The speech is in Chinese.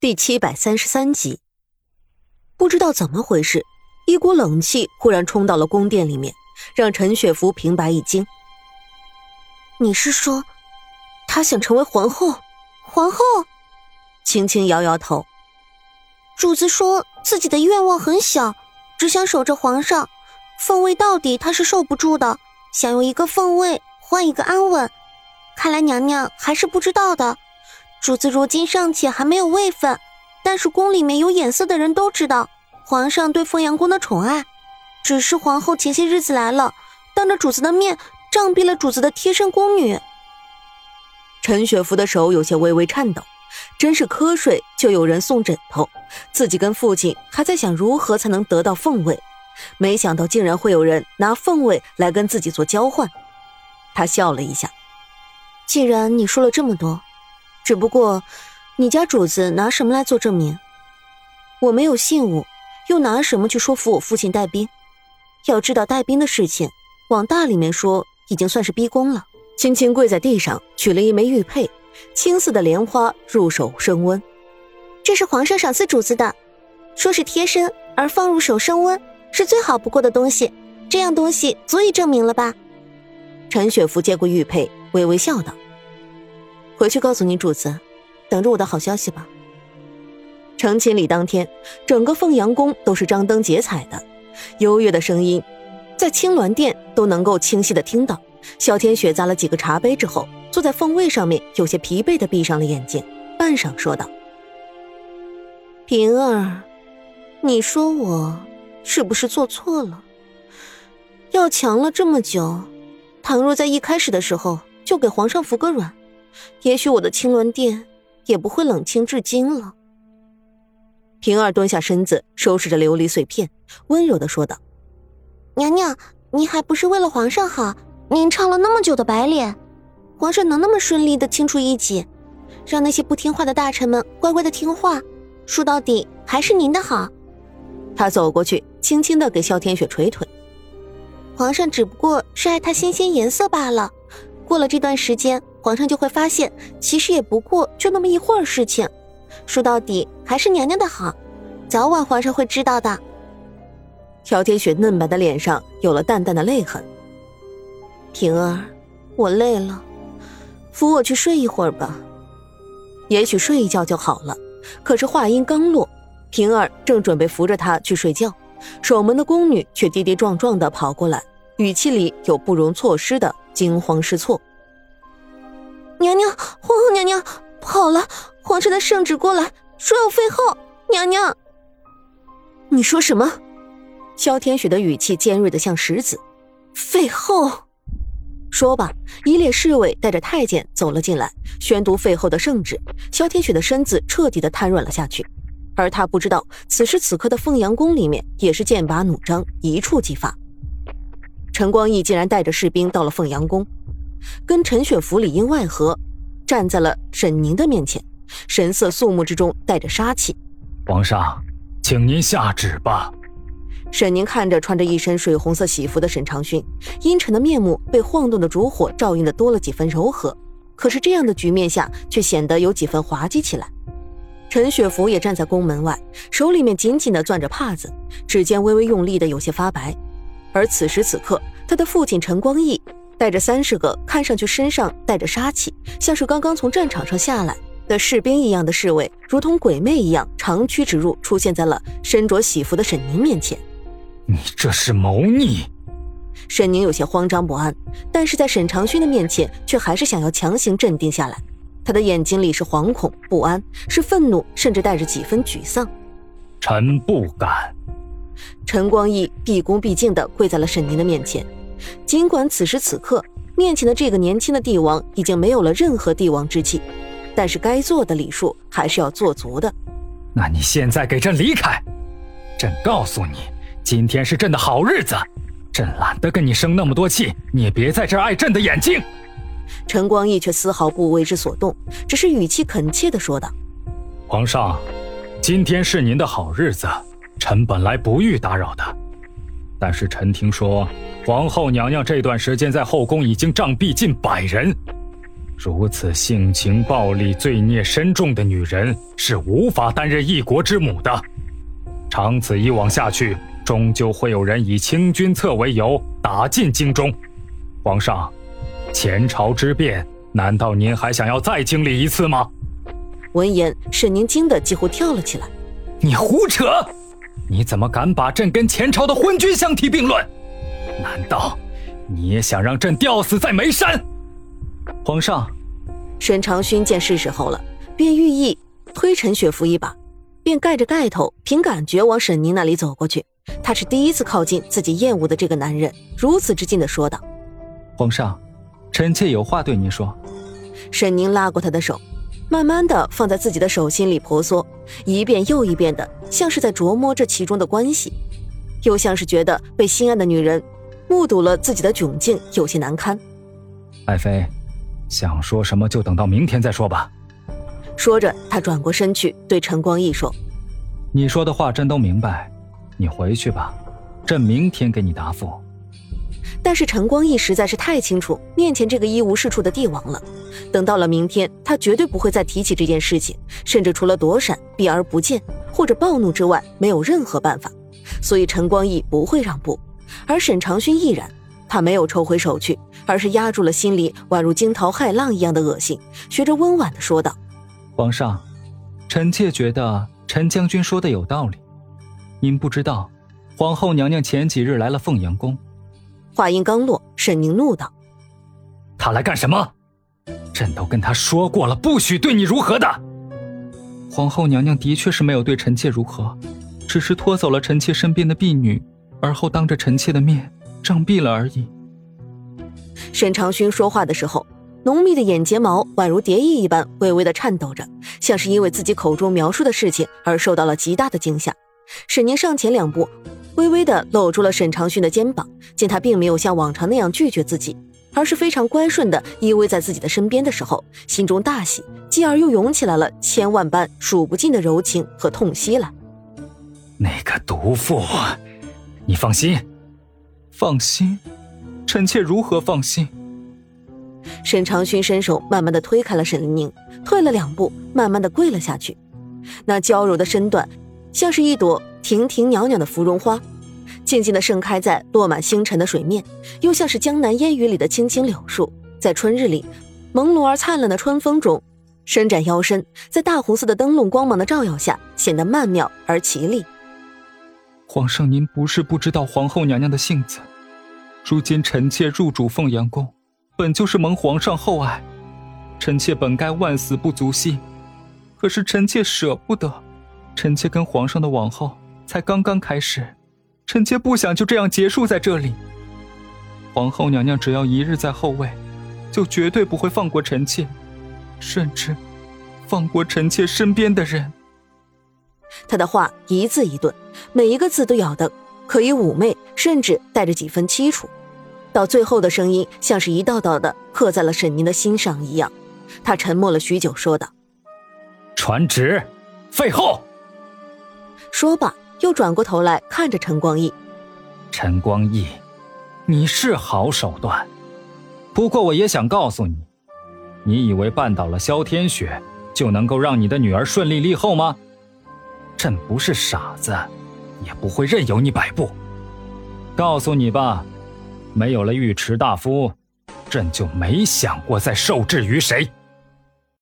第七百三十三集，不知道怎么回事，一股冷气忽然冲到了宫殿里面，让陈雪芙平白一惊。你是说，她想成为皇后？皇后？轻轻摇摇头。主子说自己的愿望很小，只想守着皇上，凤位到底他是受不住的，想用一个凤位换一个安稳。看来娘娘还是不知道的。主子如今尚且还没有位分，但是宫里面有眼色的人都知道皇上对凤阳宫的宠爱。只是皇后前些日子来了，当着主子的面杖毙了主子的贴身宫女。陈雪芙的手有些微微颤抖，真是瞌睡就有人送枕头，自己跟父亲还在想如何才能得到凤位，没想到竟然会有人拿凤位来跟自己做交换。他笑了一下，既然你说了这么多。只不过，你家主子拿什么来做证明？我没有信物，又拿什么去说服我父亲带兵？要知道带兵的事情，往大里面说，已经算是逼宫了。轻轻跪在地上，取了一枚玉佩，青色的莲花入手升温。这是皇上赏赐主子的，说是贴身，而放入手升温，是最好不过的东西。这样东西足以证明了吧？陈雪芙接过玉佩，微微笑道。回去告诉你主子，等着我的好消息吧。成亲礼当天，整个凤阳宫都是张灯结彩的，优越的声音在青鸾殿都能够清晰的听到。萧天雪砸了几个茶杯之后，坐在凤位上面，有些疲惫的闭上了眼睛，半晌说道：“平儿，你说我是不是做错了？要强了这么久，倘若在一开始的时候就给皇上服个软。”也许我的青鸾殿也不会冷清至今了。平儿蹲下身子，收拾着琉璃碎片，温柔的说道：“娘娘，您还不是为了皇上好？您唱了那么久的白脸，皇上能那么顺利的清除异己，让那些不听话的大臣们乖乖的听话？说到底还是您的好。”他走过去，轻轻的给萧天雪捶腿。皇上只不过是爱她新鲜颜色罢了。过了这段时间。皇上就会发现，其实也不过就那么一会儿事情。说到底，还是娘娘的好，早晚皇上会知道的。乔天雪嫩白的脸上有了淡淡的泪痕。平儿，我累了，扶我去睡一会儿吧。也许睡一觉就好了。可是话音刚落，平儿正准备扶着她去睡觉，守门的宫女却跌跌撞撞的跑过来，语气里有不容错失的惊慌失措。娘娘，皇后娘娘，不好了！皇上的圣旨过来，说要废后。娘娘，你说什么？萧天雪的语气尖锐的像石子。废后，说罢，一列侍卫带着太监走了进来，宣读废后的圣旨。萧天雪的身子彻底的瘫软了下去，而他不知道，此时此刻的凤阳宫里面也是剑拔弩张，一触即发。陈光义竟然带着士兵到了凤阳宫。跟陈雪芙里应外合，站在了沈宁的面前，神色肃穆之中带着杀气。皇上，请您下旨吧。沈宁看着穿着一身水红色喜服的沈长勋，阴沉的面目被晃动的烛火照映的多了几分柔和，可是这样的局面下却显得有几分滑稽起来。陈雪芙也站在宫门外，手里面紧紧的攥着帕子，指尖微微用力的有些发白。而此时此刻，他的父亲陈光义。带着三十个看上去身上带着杀气，像是刚刚从战场上下来的士兵一样的侍卫，如同鬼魅一样长驱直入，出现在了身着喜服的沈宁面前。你这是谋逆！沈宁有些慌张不安，但是在沈长勋的面前，却还是想要强行镇定下来。他的眼睛里是惶恐不安，是愤怒，甚至带着几分沮丧。臣不敢。陈光义毕恭毕敬地跪在了沈宁的面前。尽管此时此刻面前的这个年轻的帝王已经没有了任何帝王之气，但是该做的礼数还是要做足的。那你现在给朕离开！朕告诉你，今天是朕的好日子，朕懒得跟你生那么多气，你也别在这碍朕的眼睛。陈光义却丝毫不为之所动，只是语气恳切地说道：“皇上，今天是您的好日子，臣本来不欲打扰的，但是臣听说。”皇后娘娘这段时间在后宫已经杖毙近百人，如此性情暴戾、罪孽深重的女人是无法担任一国之母的。长此以往下去，终究会有人以清君侧为由打进京中。皇上，前朝之变，难道您还想要再经历一次吗？闻言，沈宁惊得几乎跳了起来。你胡扯！你怎么敢把朕跟前朝的昏君相提并论？难道你也想让朕吊死在眉山？皇上，沈长勋见是时候了，便寓意推陈雪芙一把，便盖着盖头，凭感觉往沈宁那里走过去。他是第一次靠近自己厌恶的这个男人，如此之近的说道：“皇上，臣妾有话对您说。”沈宁拉过他的手，慢慢的放在自己的手心里婆娑，一遍又一遍的，像是在琢磨这其中的关系，又像是觉得被心爱的女人目睹了自己的窘境，有些难堪。爱妃。想说什么就等到明天再说吧。说着，他转过身去对陈光义说：“你说的话朕都明白，你回去吧，朕明天给你答复。”但是陈光义实在是太清楚面前这个一无是处的帝王了，等到了明天，他绝对不会再提起这件事情，甚至除了躲闪、避而不见或者暴怒之外，没有任何办法。所以陈光义不会让步，而沈长勋亦然。他没有抽回手去，而是压住了心里宛如惊涛骇浪一样的恶心，学着温婉的说道：“皇上，臣妾觉得陈将军说的有道理。您不知道，皇后娘娘前几日来了凤阳宫。”话音刚落，沈宁怒道：“她来干什么？朕都跟她说过了，不许对你如何的。”皇后娘娘的确是没有对臣妾如何，只是拖走了臣妾身边的婢女，而后当着臣妾的面。杖毙了而已。沈长勋说话的时候，浓密的眼睫毛宛如蝶翼一般微微的颤抖着，像是因为自己口中描述的事情而受到了极大的惊吓。沈宁上前两步，微微的搂住了沈长勋的肩膀，见他并没有像往常那样拒绝自己，而是非常乖顺的依偎在自己的身边的时候，心中大喜，继而又涌起来了千万般数不尽的柔情和痛惜来。那个毒妇，你放心。放心，臣妾如何放心？沈长勋伸手慢慢的推开了沈宁，退了两步，慢慢的跪了下去。那娇柔的身段，像是一朵亭亭袅袅的芙蓉花，静静的盛开在落满星辰的水面，又像是江南烟雨里的青青柳树，在春日里朦胧而灿烂的春风中，伸展腰身，在大红色的灯笼光芒的照耀下，显得曼妙而绮丽。皇上，您不是不知道皇后娘娘的性子。如今臣妾入主凤阳宫，本就是蒙皇上厚爱，臣妾本该万死不足惜，可是臣妾舍不得。臣妾跟皇上的往后才刚刚开始，臣妾不想就这样结束在这里。皇后娘娘只要一日在后位，就绝对不会放过臣妾，甚至放过臣妾身边的人。他的话一字一顿，每一个字都咬得可以妩媚，甚至带着几分凄楚。到最后的声音像是一道道的刻在了沈宁的心上一样。他沉默了许久，说道：“传旨，废后。”说罢，又转过头来看着陈光义：“陈光义，你是好手段，不过我也想告诉你，你以为绊倒了萧天雪就能够让你的女儿顺利立后吗？”朕不是傻子，也不会任由你摆布。告诉你吧，没有了尉迟大夫，朕就没想过再受制于谁。